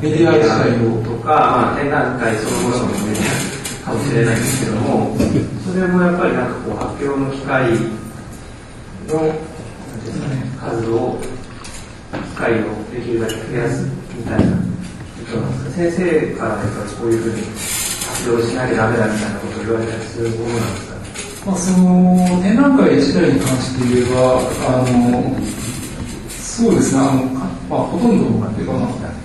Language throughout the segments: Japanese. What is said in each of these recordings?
メディア自体をとか、まあ、展覧会そのもののメディアかもしれないんですけども、それもやっぱりなんかこう発表の機会の数を、機会をできるだけ増やすみたいな。先生からやっぱりこういうふうに活動しなきゃダメだみたいなことを言われたりするものなんですか？まあ、その展覧会自体に関して言えば、あのそうですね、あのまあ、ほとんどっていうか、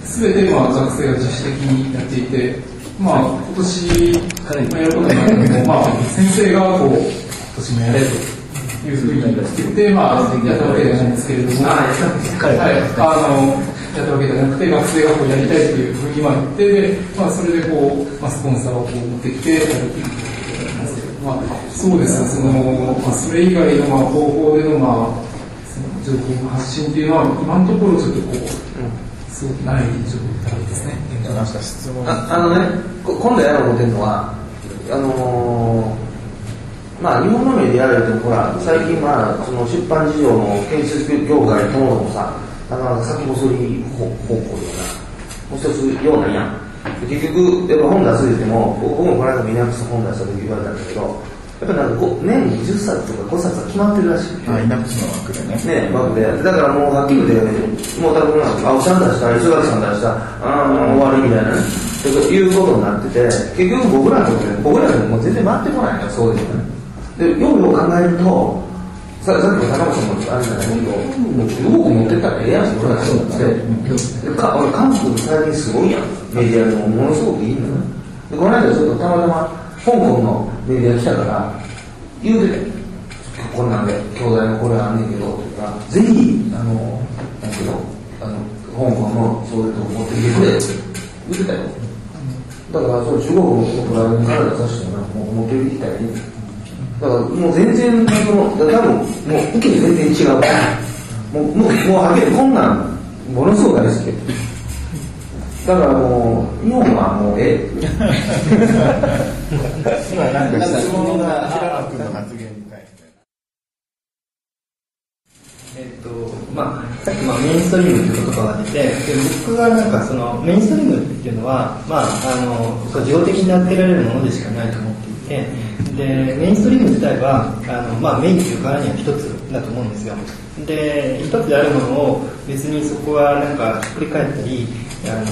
すべてまあ学生が自主的にやっていて、まあ、今年、まあ、やることになっても、まあ、先生がこう、今年もやれというふうに言って、まあ、やったわけではないんですけれども、はい、あの、やったわけじゃなくて、学生がこうやりたいというふうにまあ言って、でまあ、それでこう、まあ、スポンサーをこう持ってきてやるということなんですけど、まあ、そうです。ね、その、まあ、それ以外のまあ方法でのまあ、情報の発信っていうのは、今のところちょっとこう、すごくない状態ですね。なんか質問ああのね、今度やろう思ってるのは、あのーまあ、日本のメディアでもほら、最近、まあ、その出版事情の建設業界ともどもさ、なかなか先細り方向ような、もう一つようなんやん。結局、やっぱ本出す言っても、僕もこの間ミナックス本出した時言われたんだけど、やっぱなんか年に10冊とか5冊は決まってるらしい。あイナックスの枠でねね、枠で。だからもうはっきり言って、もう多分、青木さん出した、磯崎さん出した、ああ、終わりみたいなね。ということになってて、結局僕らのとこで、僕らでももう全然回ってこないのよ、そういうのね。で、ようよう考えると、ささっきの高橋さんもあるじゃないけど、もう中国持ってったらええやん、それはそうって。でか俺、韓国最近すごいやん。メディアでもものすごくいいのよ。で、この間ちょっとたまたま、香港のメディア来たから、言うてて、こんなんで、兄弟のこれあんねんけど、とか、ぜひ、あの、なんけど、あの、香港のそういうとこ持ってきてくれって言ってたよ。だから、そう中国のプライドに体出させてももう持ってきたらいい。だから、もう全然、その、多分、もう、受け全然違うから、もう、もう、もう、はっきりこんなん、ものすごく大好き。だからもう、日本はもうええ。今なんか質問が平野君の発言に対してえっとまあ、さっき、まあ、メインストリームっていう言葉が出てで僕がなんかそのメインストリームっていうのは、まあ、あの自動的にやってられるものでしかないと思っててでメインストリーム自体はあの、まあ、メインというからには一つだと思うんですよ。で一つであるものを別にそこはなんかひっくり返ったりあの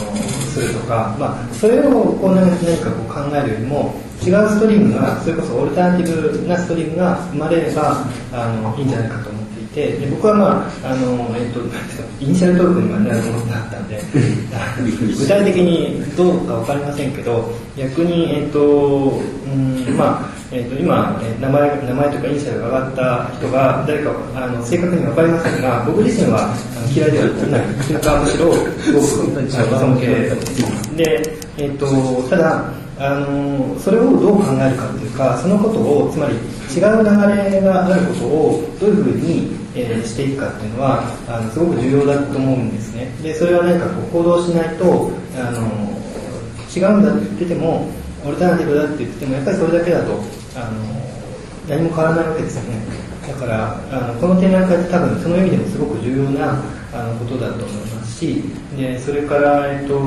するとか、まあ、それをこう何何かこう考えるよりも違うストリームがそれこそオルタナティブなストリームが生まれればあのいいんじゃないかと思ってで僕はまああの、えっと、なんていうかイニシャルトークにまでなると思ってなかったんで 具体的にどうか分かりませんけど逆に、えっとうんまあえっと今、え名前名前とかイニシャルが上がった人が誰かあの正確に分かりませんが僕自身は嫌いではないなんかむしろすごく尊敬。で、えっとただあのそれをどう考えるかっていうかそのことをつまり違う流れがあることをどういうふうに、えーしていくかっていうのはあのすごく重要だと思うんですね。でそれは何かこう行動しないとあの違うんだって言っててもオルタナティブだって言ってもやっぱりそれだけだとあの何も変わらないわけですよね。だからあのこの展覧会って多分その意味でもすごく重要なあのことだと思いますしでそれから、えっと、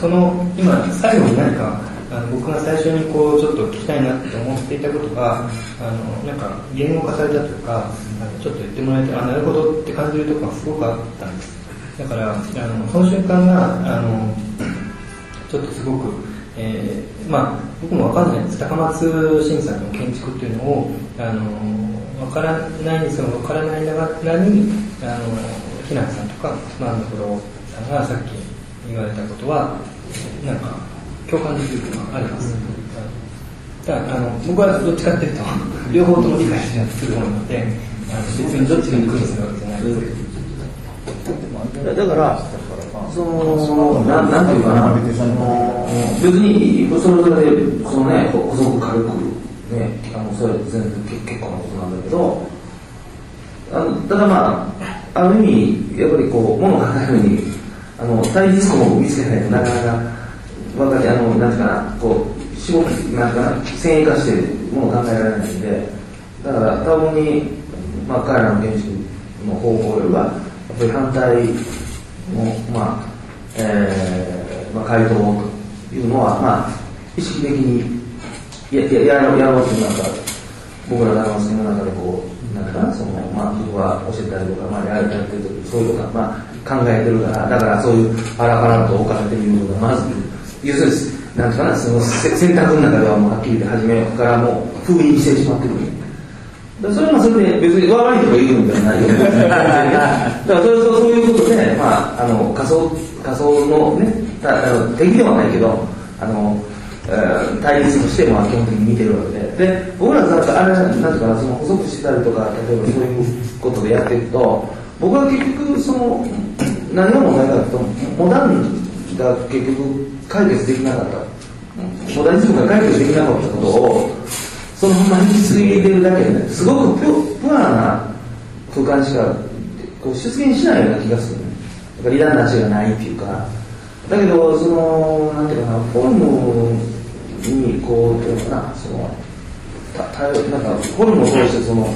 その今最後に何かあの僕が最初にこうちょっと聞きたいなって思っていたことがあのなんか言語化されたというかあのちょっと言ってもらえてあなるほどって感じるところがすごくあったんです。だからあのその瞬間があのちょっとすごく、えーまあ僕も分かんない。です高松新さんの建築っていうのをあの分からないその分からないながらにあのひなさんとか万所さんがさっき言われたことはなんか共感できるというのはあります、だからあの僕はどっちかっていうと両方とも理解しようとするもので別にどっちが苦労するわけじゃない。ですだから、その、なんなんていうかな、別に、それぞれで、そのね、こうすごく軽く、ね、あの、それ全然結結構なことなんだけど、あのただまあ、ある意味、やっぱりこう、ものを考えるに、あの、対実項を見つけないとなかなか、わかり、あの、なんていうかな、こう、絞き、なんかな、繊維化してものを考えられないんで、だから、多分に、まあ、彼らの建築の方法よりはやっぱり反対の、まあえーまあ、回答というのは、まあ、意識的にやややろうやろうというなんか僕ら長松の中でこうなんかその、まあ、僕は教えたりとか、まあ、ややってる時そういうことは、まあ、考えてるからだからそういうパラパラと置かれてるいうことがまず要するになんとかなその選択の中ではもうはっきり言って初めからもう封印してしまってるそれはそれで別に悪いとか言うんじゃないよ。だからそれそうそういうことで、まあ、あの仮想仮想のね、たあの敵ではないけど、あの、えー対立としてまあ基本的に見てるわけで、で僕らなんかあれなんていうかなその補足してたりとか例えばそういうことでやっていくと、僕は結局その何が問題かというとモダンが結局解決できなかった、モダニズムが解決できなかったことを。そのまま引き継いでるだけでね、すごくピュピュアな空間しかこう出現しないような気がする、ね。だから離断なしがないっていうか、だけど、その、なんていうかな、フォルムに、こう、どういうのかな、その、た多様なんか、フォルムを通して、その、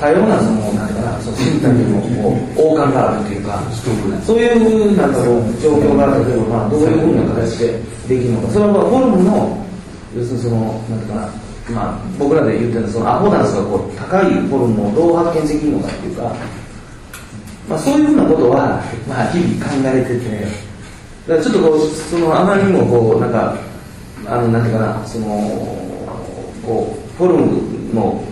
多様な、その、なんていうかな、その身体のこう王冠があるっていうか、そういう、なんかこう、状況が、例えば、まあ、どういうふうな形でできるのか、それはまあフォルムの、要するにその、なんていうかな、まあ、僕らで言ってるそのアフォダンスがこう高いフォルムをどう発見できるのかっていうか、まあ、そういうふうなことは、まあ、日々考えててだからちょっとこうそのあまりにもこうなんかあのなんていうかなそのこうフォルムの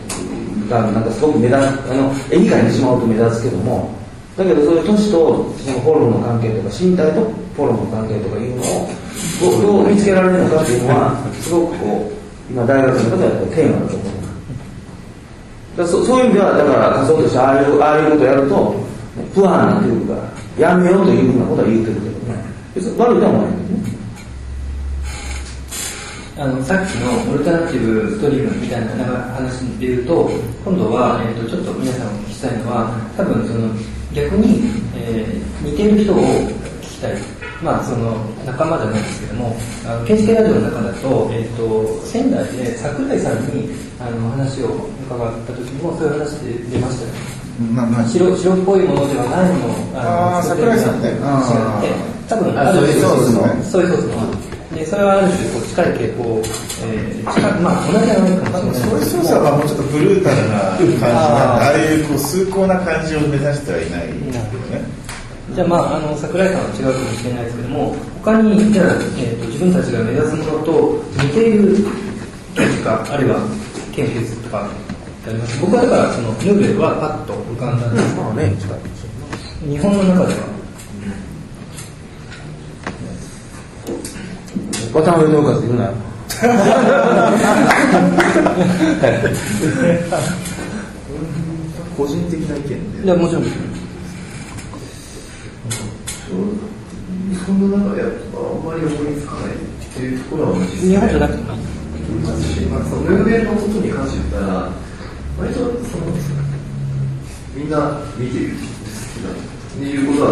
がなんかすごく目立あの絵に描いてしまうと目立つけどもだけどそういう都市とそのフォルムの関係とか身体とフォルムの関係とかいうのをどう見つけられるのかっていうのはすごくこう今大学の中ではテーマだと思う。だそそういう意味ではだから仮想としてああいうああいうことやるとプアになってくるかやめようというふうなことは言ってるけどね。別に悪いとは思わないけどね。あのさっきのオルタナティブストリームみたいな話で言うと今度は、えー、とちょっと皆さんお聞きしたいのは多分その逆に、えー似ている人を聞きたい。まあその仲間じゃないですけども KSK ラジオの中だと,、えー、と仙台で桜井さんにあの話を伺った時にもそういう話で出ましたよね。まあまあ。白白っぽいものではないものをあー作ってる桜井さんね違って多分あある種ソイソースのそういうソースのでそれはある種こう近い傾向、えー、近いまあ同じじゃないかもしれないそういう操作はもうちょっとブルータルな感じなんでああいうこう崇高な感じを目指してはいないね。じゃあまああの桜井さんは違うかもしれないですけども他にじゃあ、えー、と自分たちが目指すものと似ている建築家あるいは研究室とかってあります？僕はだからそのヌーベルはパッと浮かんだんですけど、まあね。日本の中では渡辺のおかず言うな。よ個人的な意見いやもちろん日本の中でやっぱあんまり思いつかないっていうところは実日本じゃなくても。いいますし、まあ、そのムーベのことに関して言ったら、割とそのみんな見てるっていうことは、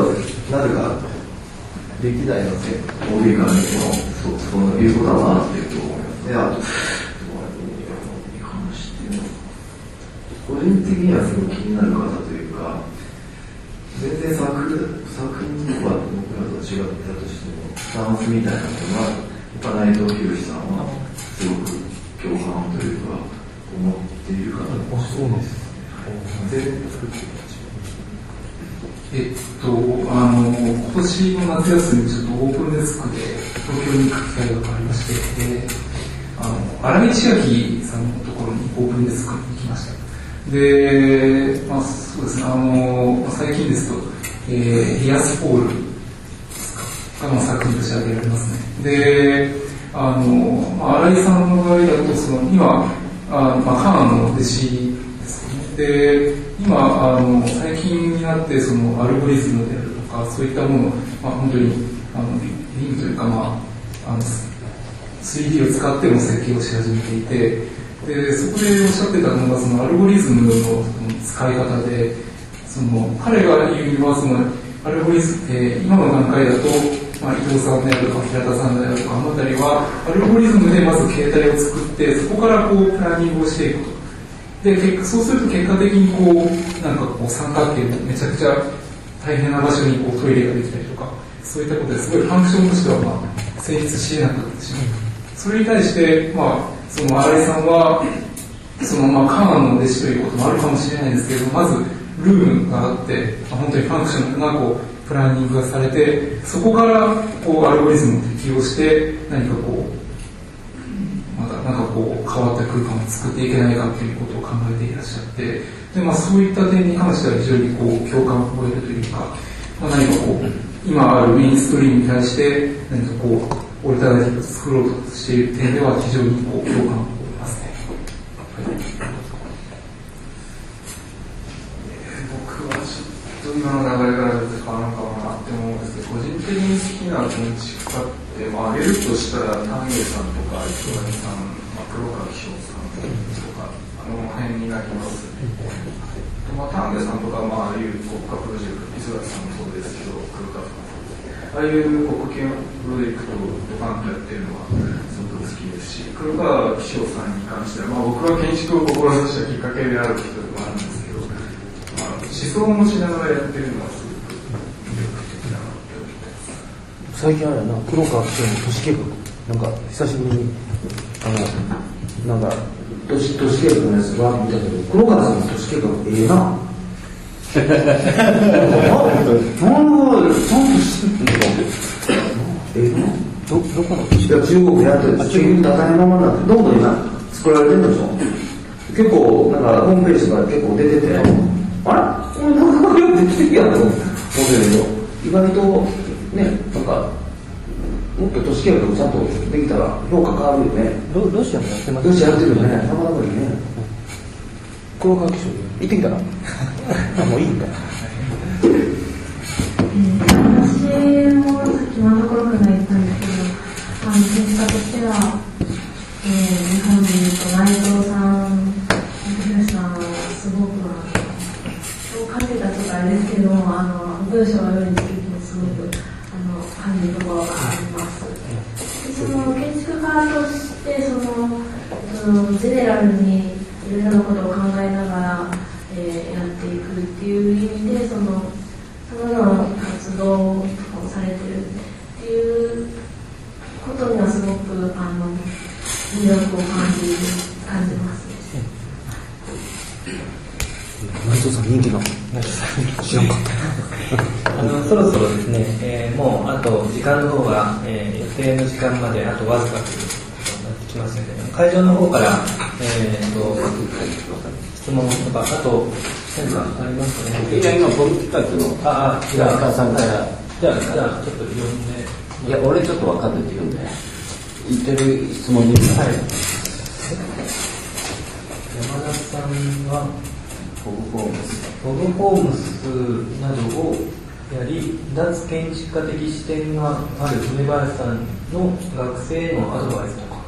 なぜか歴代のせ欧米から見てもそうそういうことはなってると思いますね。あと、個人的にはすごい気になる方というか、全然作作品とか僕らと違ったとしてもスタンスみたいなのがやっぱ内藤博さんはすごく共感というか思っている方もそうですね全然作ってるえっと、あの、今年の夏休みちょっとオープンデスクで東京に行く機会がありまして、で、あの、荒井千秋さんのところにオープンデスクに行きました。で、まあそうですね、あの、最近ですと、えー、リアスポールがまあ作品として挙げられますね。で、あの、まあ、井さんの場合だと、その、今、あまあ、カーンの弟子で。今、あの、最近になって、その、アルゴリズムであるとか、そういったものを、まあ、本当に、あの、リングというか、まあ、あの、3D を使っての設計をし始めていて、で、そこでおっしゃってたのが、その、アルゴリズムの使い方で、その、彼が言うには、その、アルゴリズム、えー今の段階だと、まあ、伊藤さんであるとか平田さんであるとかあの辺りはアルゴリズムでまず形態を作ってそこからこうプランニングをしていくとで結果そうすると結果的にこうなんかこう三角形のめちゃくちゃ大変な場所にこうトイレができたりとかそういったことですごいファンクションとしてはまあ成立し得なくなってしそれに対してまあその新井さんはそのまあカーナンの弟子ということもあるかもしれないんですけどまずルームがあって、まあ本当にファンクションがこうプランニングがされてそこからこうアルゴリズムを適用して何かこうなんかこう変わった空間を作っていけないかということを考えていらっしゃってで、まあ、そういった点に関しては非常にこう共感を覚えるというか、まあ、何かこう今あるメインストリームに対して何かこうオルタナティブを作ろうとしている点では非常にこう共感を覚えますね。僕はちょっと今の流れから出て変わるのかなって思うんですけど個人的に好きな建築家って、まあ、挙げるとしたら丹下さんとか磯谷さん、まあ、黒川紀章さんとかあの辺になりますね。まあ、丹下さんとか、まあ、ああいう国家プロジェクト磯谷さんもそうですけど黒川さんもそうですああいう国系プロジェクトをドカンとやってるのはすごく好きですし黒川紀章さんに関しては、まあ、僕は建築を志したきっかけである人でもあるんですけどまあ、思想を持ちながらやってるのはすごく魅力的だなって思ってます。最近あれやな黒川紀章の都市計画なんか久しぶりにあのなんか都市都市計画のやつわーって見たけど黒川さんの都市計画ええなどどこのいや中国でやってる中国で当たり前になってどんどん今作られてるんでしょ結構なんかホームページとか結構出ててあれこれなかなかよくできてるやんと思ってるけど意外とねなんかもっと都市計画ちゃんとできたら評価変わるよね。ロロシアもやってますロシアやってるよね。なかなかいいね黒川紀章行ってきたら？あもういいんだ。私もさっき真ん。ところから言ったん。ですけど、あの建築家としては、えー、日本でいうと内藤さん、広さん。はすごくそう書いてたとかあれですけども、あの文章が読みつけてもすごくあの感じるところがあります。でその建築家としてそのそのジェネラルにいろいろなことを考えながら、えーやっていくっていう意味でそのさまざまな活動とかをされてるっていうことにはすごくあの魅力を感じ感じます。内藤さん人気の知らんかっあのそろそろですね、えーもうあと時間の方が、えー予定の時間まであとわずかということになってきますので、会場の方から、えー、と質問とか、あと何かありますかね？いや、今、企画の、ああ、じゃあ、平川さんから、じゃあ、じゃあちょっと読んで。いや、俺ちょっと分かんないって言うんで、言ってる質問に、はい。山田さんは、ボブ・ホームス。ボブ・ホームスなどをやり、脱建築家的視点がある梅林さんの学生へのアドバイスとか。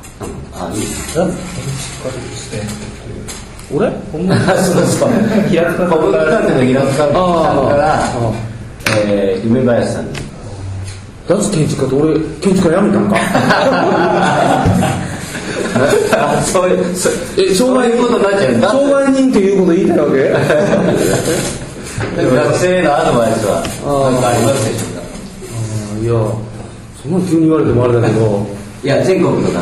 あ、いい。脱建築家的視点。俺？ほんまにそうそう。平塚さんボブ・カンテの平塚さんからあ、えー、梅林さん。に。脱建築家と俺建築家辞めたんか？あ、そういう、そえ障害そういうことになっちゃう。だ。障害人ということ言いたいわけ？学生へのアドバイスは、何かありますでしょうか？いやそんな急に言われてもあれだけど。いや、全国の学生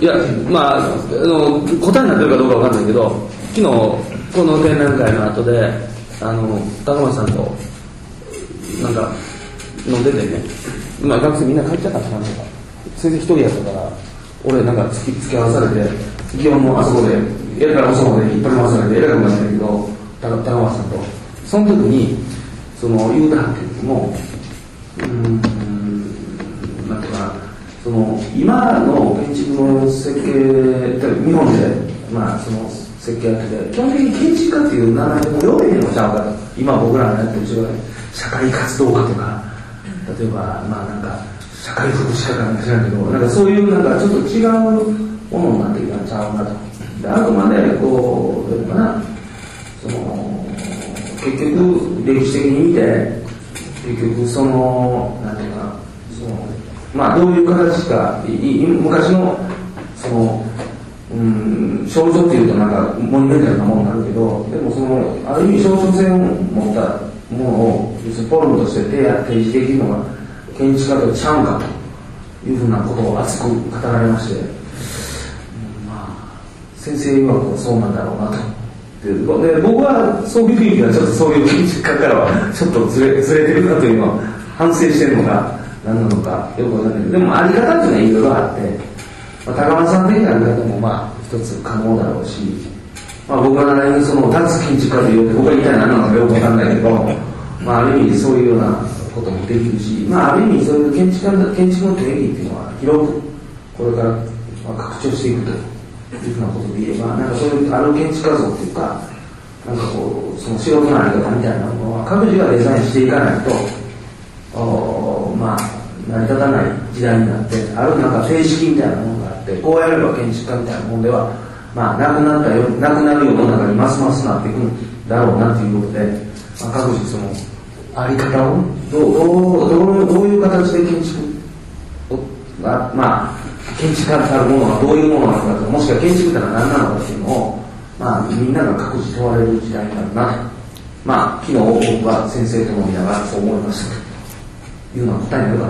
いやまああの答えになってるかどうかわかんないけど昨日この展覧会の後であの高松さんとなんか飲んでてね、まあ、学生みんな帰っちゃったかななんか。先生一人やったから俺なんか付き付き合わされて基本もあそこでやるから遅くまで引っ張り回されて偉くなったんだけど高松さんと。その時にその言うたんけどもうんその今の建築の設計日本でまあその設計やってて基本的に建築家っていう名前も呼べへんのちゃうかと今僕らがやってる違う社会活動家とか例えばまあなんか社会福祉家かなんか知らんけどなんかそういうなんかちょっと違うものになってきたんちゃうかと。であくまでこうどういうかな。その結局歴史的に見て結局そのなんていうかそのまあどういう形かいい昔のそのうん象徴っていうとなんかモニュメンタルなものになるけどでもそのある意味象徴性を持ったものを要するにフォルムとして提示できるのが建築家とちゃうんかというふうなことを熱く語られまして、うんまあ先生曰くはそうなんだろうなと。で僕はそういう雰囲気はちょっとそういう建築家からはちょっとずれずれてるなというのは反省してるのか何なのかよくわかんないけどでもあり方っていうのはいろいろあって、まあ、高松さん的なあり方もまあ一つ可能だろうし、まあ、僕はなりにその立つ建築家という僕が言いたい何なのかよくわかんないけど、まあ、ある意味そういうようなこともできるし、まあ、ある意味そういう建築家建築の定義っていうのは広くこれからまあ拡張していくというふうなことで言えばなんかそういうある建築家像っていうかなんかこうその素人のあり方みたいなものは各自がデザインしていかないとお成り立たない時代になってあるなんか定式みたいなものがあってこうやれば建築家みたいなものではまあなくなったよなくなる世の中にますますなっていくんだろうなということで、まあ、各自そのあり方をどうどうどうどういう形で建築がまあ建築家たるものはどういうものなのかとかもしくは建築というのは何なのかっていうのをまあみんなが各自問われる時代になるなまあ昨日僕は先生と飲みながらそう思いました。いうのは答えになるか？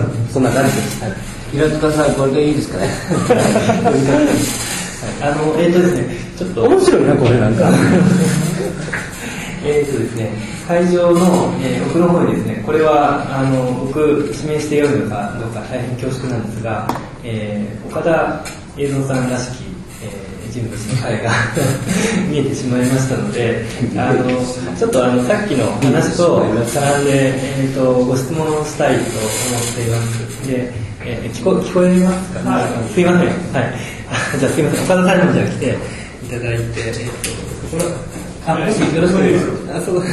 なそんな感じです、はい。平塚さん、これでいいですかね？あの、えっ、とですね、ちょっと。面白いなこれなんか。えっとですね、会場の、えー奥の方にですね、これはあの僕指名して読むのかどうか大変恐縮なんですが、えー岡田映像さんらしき、えー人物の彼が 見えてしまいましたので、あのちょっとあのさっきの話と絡んで、えー、とご質問したいと思っています。で、えー聞こ聞こえますか、すいません。はい。あじゃあすいません。岡田さんにもじゃあ来ていただいて、えっ、と、これあ、もしよろしくお願いします。あ、そう。はい。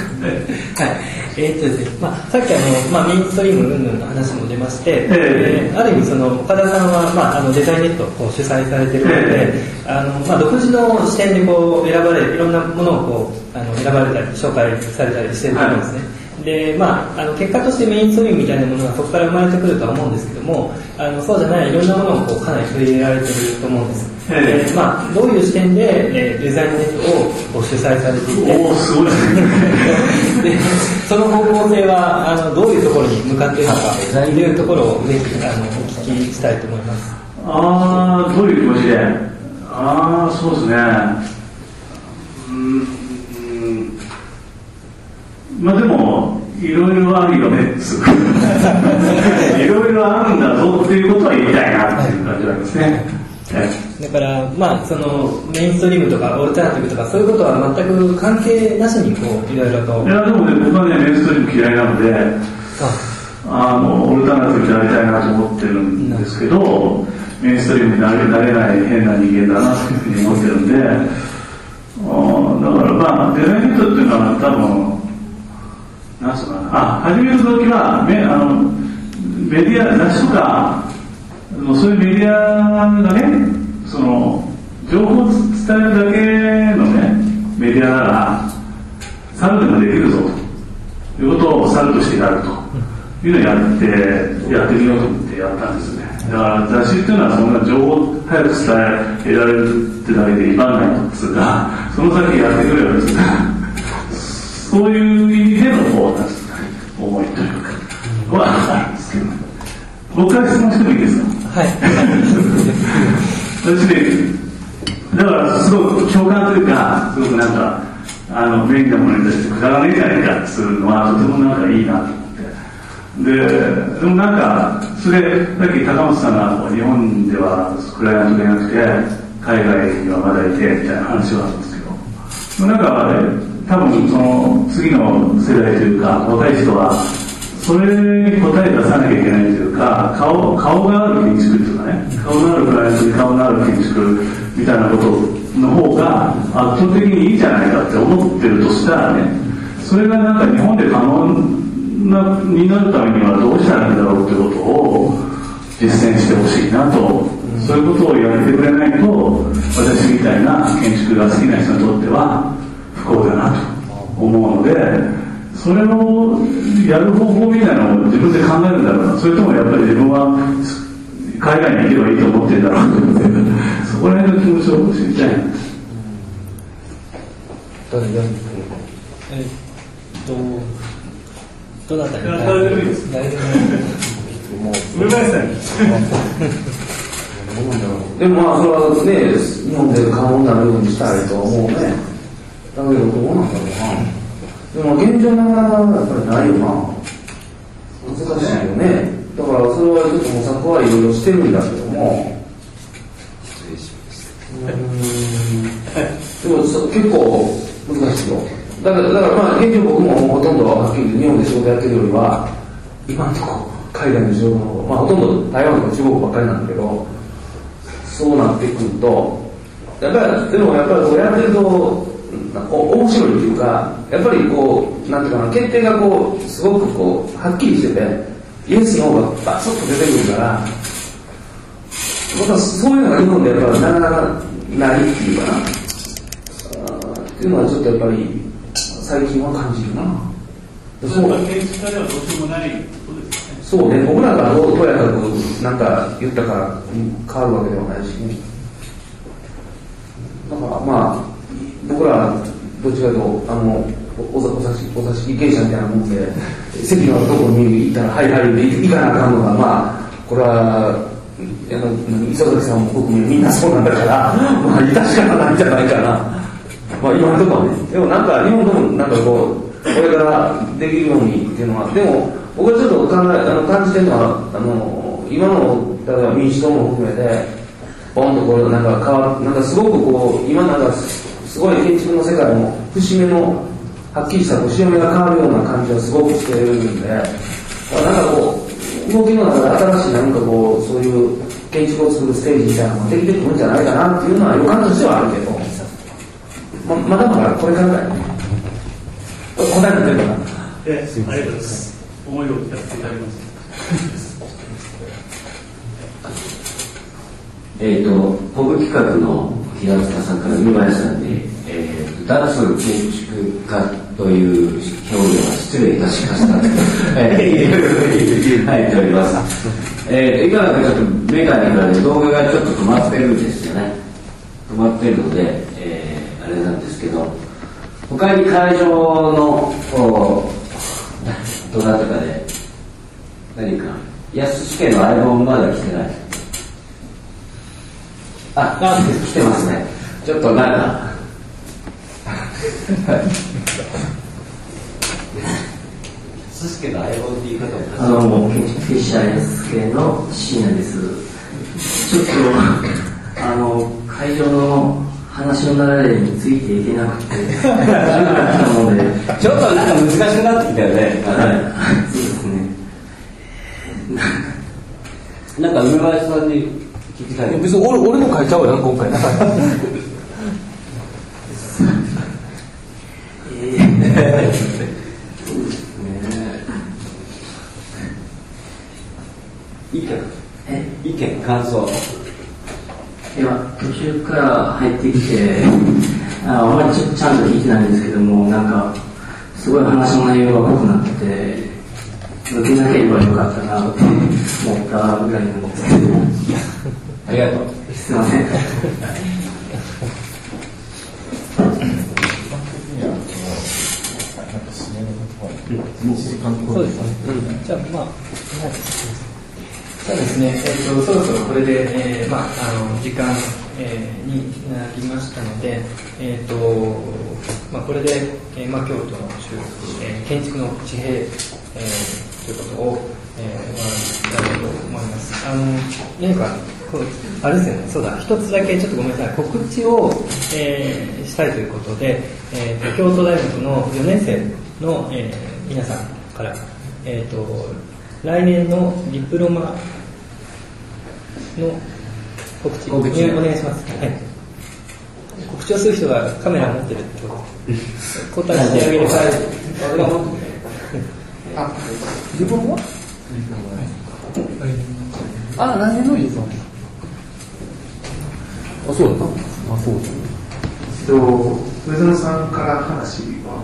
えーっとですね、まあ、さっきあの、まあ、メインストリーム云々の話も出まして、えーある意味その、岡田さんは、まあ、あの、デザインネットを主催されているので、あの、まあ、独自の視点でこう、選ばれる、いろんなものをこう、あの、選ばれたり、紹介されたりしてると思うんですね。で、まあ、あの、結果としてメインストリームみたいなものがそこから生まれてくるとは思うんですけども、あの、そうじゃない、いろんなものをこう、かなり取り入れられてると思うんです。で、まあ、どういう視点で、えーデザインネットを主催されていて、おおすごいで その方向性はあのどういうところに向かっているのかというところをぜひあのお聞きしたいと思います。ああどういう気持ちで？ああそうですね。うんうん。まあでもいろいろあるよね いろいろあるんだぞっていうことは言いたいなっていう感じなんですね、はい。だから、まあ、そのメインストリームとかオルタナティブとかそういうことは全く関係なしにこういろいろと。いやでもね僕はねメインストリーム嫌いなのであのオルタナティブでありたいなと思ってるんですけどメインストリームになれなれない変な人間だなというふうに思ってるんでだからまあデザイントっていうのは多分なんすかなあ始める時はめあのメディア雑誌とかそういうメディアがねその情報を伝えるだけのねメディアなら猿でもできるぞということを猿としてやると。いうのをやってやってみようと思ってやったんですね。だから雑誌っていうのはそんな情報を早く伝えられるってだけで威張んないとつうかその先やってくればですね。そういう意味でのこうなんですかね思いというはあるんですけど僕から質問してもいいですかはい。私ね、だからすごく共感というか、すごくなんか、あの、便利なものに対してくだらねえじゃないかっていうのは、とてもなんかいいなと思って。で、でもなんか、それ、さっき高松さんが日本ではクライアントがいなくて、海外にはまだいて、みたいな話はあるんですけど、なんか、多分その次の世代というか、若い人は、それ答え出さなきゃいけないというか、顔顔がある建築とかね、顔のあるクライアントに顔のある建築みたいなことの方が圧倒的にいいじゃないかって思ってるとしたらね、それがなんか日本で可能なになるためにはどうしたらいいんだろうってことを実践してほしいなと、そういうことをやってくれないと、私みたいな建築が好きな人にとっては不幸だなと思うので、それをやる方法みたいなのを自分で考えるんだろうな、それともやっぱり自分は海外に行けばいいと思ってるんだろうと、そこら辺の気持ちを知りたいんです。えっと、どなたに？誰でもいいです誰でもいい上林さんに？でもまあ、それはね、日本で可能になるようにしたいとは思うね。だけど、どうなんだろうな。でも、現状なかなかやっぱりないよな。難しいよね。だから、それはちょっと模索はいろいろしてるんだけども。うーんでもそ結構難しいよ。だから、だからまあ、現状僕もほとんどはっきり言って日本で仕事やってるよりは、今のところ海外の仕事の方が、まあほとんど台湾とか中国ばっかりなんだけど、そうなってくると、やっぱり、でもやっぱりこうやってると、面白いっていうか、やっぱりこう、なんていうかな、決定がこう、すごくこう、はっきりしてて、イエスの方がバツッと出てくるから、僕はそういうのが日本でやっぱりなかなかないっていうかな、っていうのはちょっとやっぱり、最近は感じるな。そう建築家ではどうしようもないことですよね。そうね、僕らがどうとやかくなんか言ったからうん変わるわけではないしね。だからまあ、僕らどっちかというと、あの、おお座お座敷お座敷芸者みたいなもんで、席のところに行ったら、はいはいで行かなあかんのが、まあ、これは、あの磯崎さんも僕もみんなそうなんだから、まあ、致し方ないんじゃないかな。まあ、今のところはね。でもなんか、日本でもなんかこう、これからできるようにっていうのは、でも、僕はちょっと考え、あの感じてるのは、あの、今の、例えば民主党も含めて、ポンとこう、なんか変わなんかすごくこう、今なんかすごい建築の世界も、節目の、はっきりした節目が変わるような感じはすごくしてるんで、なんかこう、動きの中で新しい何かこう、そういう建築を作るステージみたいなのができてくるんじゃないかなっていうのは予感としてはあるけど、ままだまだこれからぐらい。答えになってるかな。え、ありがとうございます。思いを聞かせていただきました。えっ、と、本部企画の平塚さんから見ましたんで、えー、ダンス建築家という表現は失礼いたしました。えー、入っております。えー、今なんかちょっとメカニカルで動画がちょっと止まってるんですよね。止まってるので、えー、あれなんですけど、他に会場の、どなたかで、何か、安家の相棒まだ来てない。あ、来てますね。ちょっとなんか。すすけの相棒って言い方もあの、もう、フィッシャー S 系の深夜です。ちょっと、あの、会場の話の流れについていけなくて、ちょっとなんか難しくなってきたよね。はい、そうですね。なんか梅林さんに。別に俺俺の書いちゃおうよ、今回。意見意見、感想。いや、途中から入ってきて、ああまりちょちゃんと聞いてないんですけども、なんか、すごい話の内容が濃くなってて、抜けなければよかったなって思ったぐらいなんですけど、ありがとう。すいません。そうですね。じゃあ、まあ、はい。そうですね、えー、とそろそろこれで、えーまあ、あの時間、えーになりましたので、えーとまあ、これで、えーまあ、京都の、えー建築の地平、えーということを、えー、お話ししたいと思います。あの何かあれですよね、そうだ、一つだけちょっとごめんなさい、告知を、えーしたいということで、えーと、京都大学の4年生の、えー皆さんから、えーと、来年のディプロマの告知告知お願いします。はい。告知をする人がカメラ持ってるってこと 答えしてあげれば、俺が持ってる。あ、自分はあ、来年のいいぞ。あ、そうだったあ、そうだ。えっと、上園さんから話は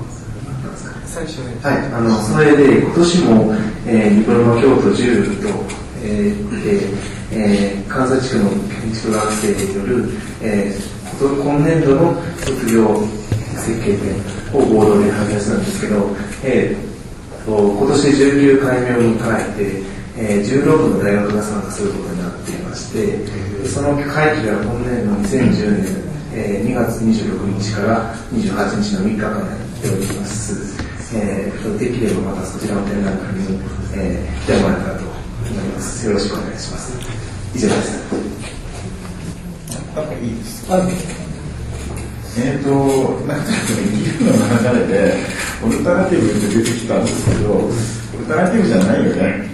最初に。はい、あの、それで、今年も、えー、ニプロの京都10と、えー、で、えー関西地区の建築学生による、えー今年度の卒業設計展を合同で発表したんですけど、えーと今年19回目を迎えて、えー16の大学が参加することになっていまして、その会期が今年度2010年、えー2月26日から28日の3日間やっております。えー、できればまたそちらの展覧会にも、えー、来てもらえたらと思います。よろしくお願いします。以上です。なんかいいですかえっ、と、なんか議論の流れで、オルタナティブって出てきたんですけど、オルタナティブじゃないよね。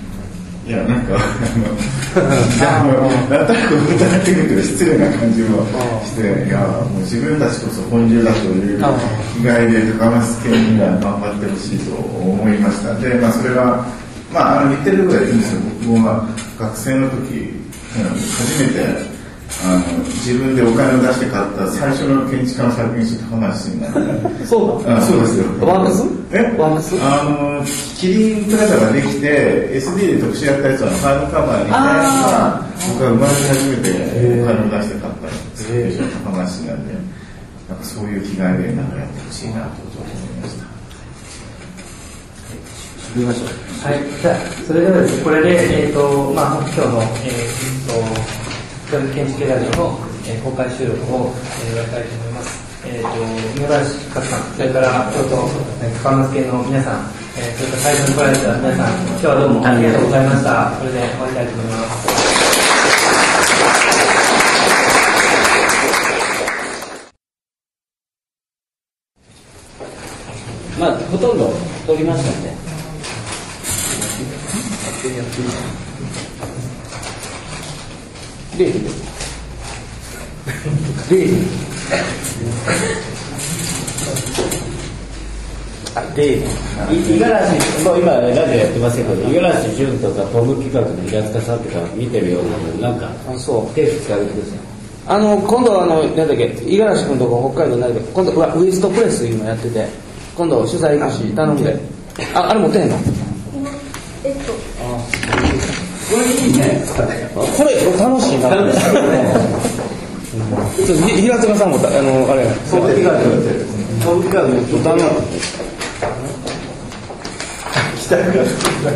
いや、なんか、あの、いやもうなんとなくオルタナティブって失礼な感じもして、いや、もう自分たちこそ本流だという被害で高松県には頑張ってほしいと思いました。で、まあ、それは、まあ、あの、言ってることはいいんですよ。僕も学生の時、初めて、あの自分でお金を出して買った最初の建築家の作品集高梨になる。そうあそうですよ。ワンクス？え？ワンクス？あのキリンプラザができて SD で特集やったやつはファイルカバーに僕は生まれて初めてお金を出して買った作品集高梨なんでなんかそういう気概でなんかやってほしいなと思いました見ましょう。はい、じゃあ、それではですね、これで、えっ、と、まあ、今日の、えー、と、教育建築ラジオの、えー公開収録を、えー、終えたいと思います。えっ、と、梅林勝さん、それから、京都、えー、高松系の皆さん、えー、それから会場に来られた皆さん、今日はどうもありがとうございました。これで終わりたいと思います。まあ、ほとんど取りましたんで。レイレイで、い五十嵐、もう今ラジオやってますけど、五十嵐潤とかポム企画の平塚さんとか見てるようなの、なんか、あ、そう。手振ってあげてください。あの、今度あの、なんだっけ、五十嵐君とこ北海道になるけど、今度、ウエストプレスいうのやってて、今度取材行くし、頼んで。あ、あれ持ってへんの？えっと、これいい。ね。これ、楽しい。な。楽しい。ちょっと平塚さんも、あの、あれ、ポム企画、ポム企画のちょっとあの、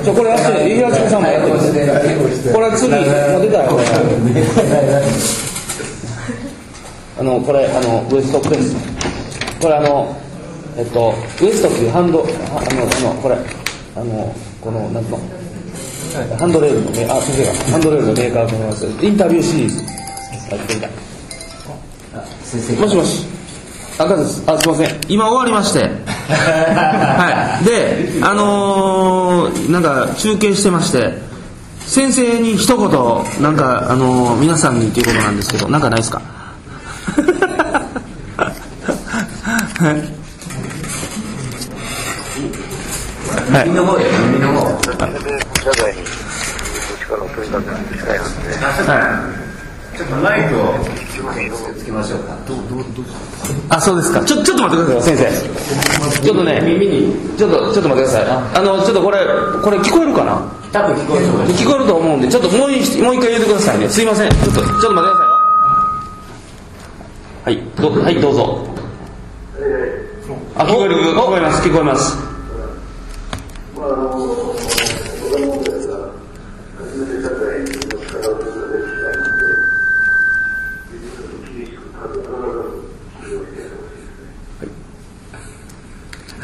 ちょ、これやって、平塚さんもやってますね。これ次、もう出たよ、これ。あの、これ、あの、ウエストプレス。これあの、えっと、ウエストってい。うハンド、あの、あの、これ、あの、この、なんとの、ハンドレールのメー、あ、先生が、ハンドレールのメーカーと思います。インタビューシリーズ。やってみた。先生。もしもし。赤です。あ、すいません。今終わりまして。はい。で、あのーなんか中継してまして、先生に一言、なんか、あのー皆さんにっていうことなんですけど、なんかないですかはい。はい。右の方で、右の方。はい。ちょっとマイクをつけましょうか。あ、そうですか。ちょ、ちょっと待ってください、先生。ちょっとね、耳に、ちょっと、ちょっと待ってください。あの、ちょっとこれ、これ聞こえるかな？多分聞こえると思。聞こえると思うんで、ちょっともう一もう一回言ってくださいね。すいません。ちょっと、ちょっと待ってくださいよ。はい、どはい、どうぞ。あ、聞こえる、聞こえます、聞こえます。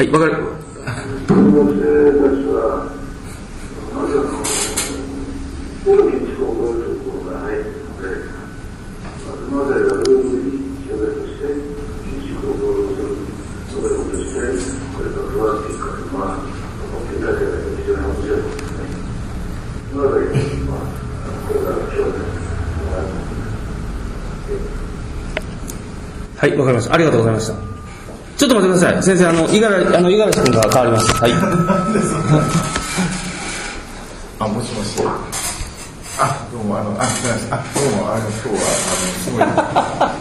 はい、わかる。はい、わかりました。ありがとうございました。ょっと待ってください。先生、あの、五十嵐、あの、五十嵐君が変わります。はい。あ、もしもし。あ、どうも、あの、あ、すみません。あ、どうも、あの、今日は、あの、すごい、あ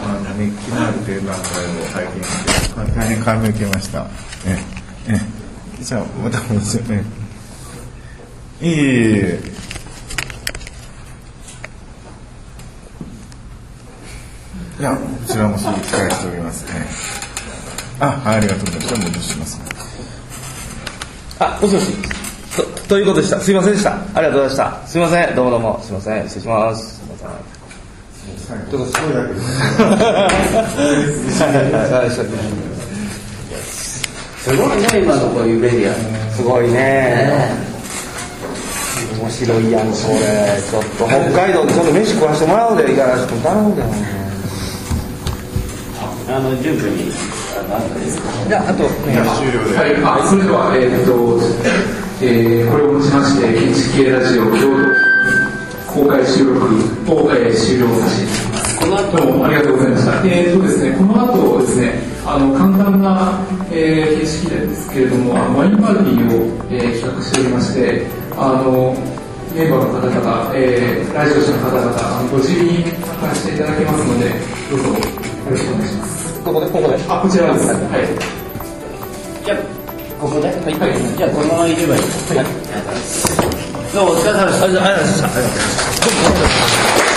の、熱気のある展覧会を拝見して、あ大変感銘を受けました。ええ、じゃあ、また、もちろん、え。いえいえい。や、こちらもそう期待しておりますね。あ、はい、ありがとうございます。じゃあ戻します。あ、もしもし。と、ということでした。すいませんでした。ありがとうございました。すいません。どうもどうも。すいません。失礼します。すいません。ちょっとすごいだけど。すごいね、今のこういうメディア。すごいね。面白いやん、それ。ちょっと、北海道でちょっと飯食わしてもらうで、いかがしく頼むで。あの、順分に、じゃあ、あと、はい、あそれでは、えーっと、えーこれをもちまして、建築系ラジオ共同公開収録を、えー終了させていただきます。この後もありがとうございました。えーっとですね、この後ですね、あの、簡単な、えー形式ですけれども、あのワインパーティーを、えー企画しておりまして、あの、メンバーの方々、えー来場者の方々、ご自由に参加していただけますので、どうぞよろしくお願いします。ここで、ここで。あ、こちらです。はい。じゃあ、ここで、はい、じゃあ、このままいればいい。はい。どうもお疲れ様でした。ありがとうございました。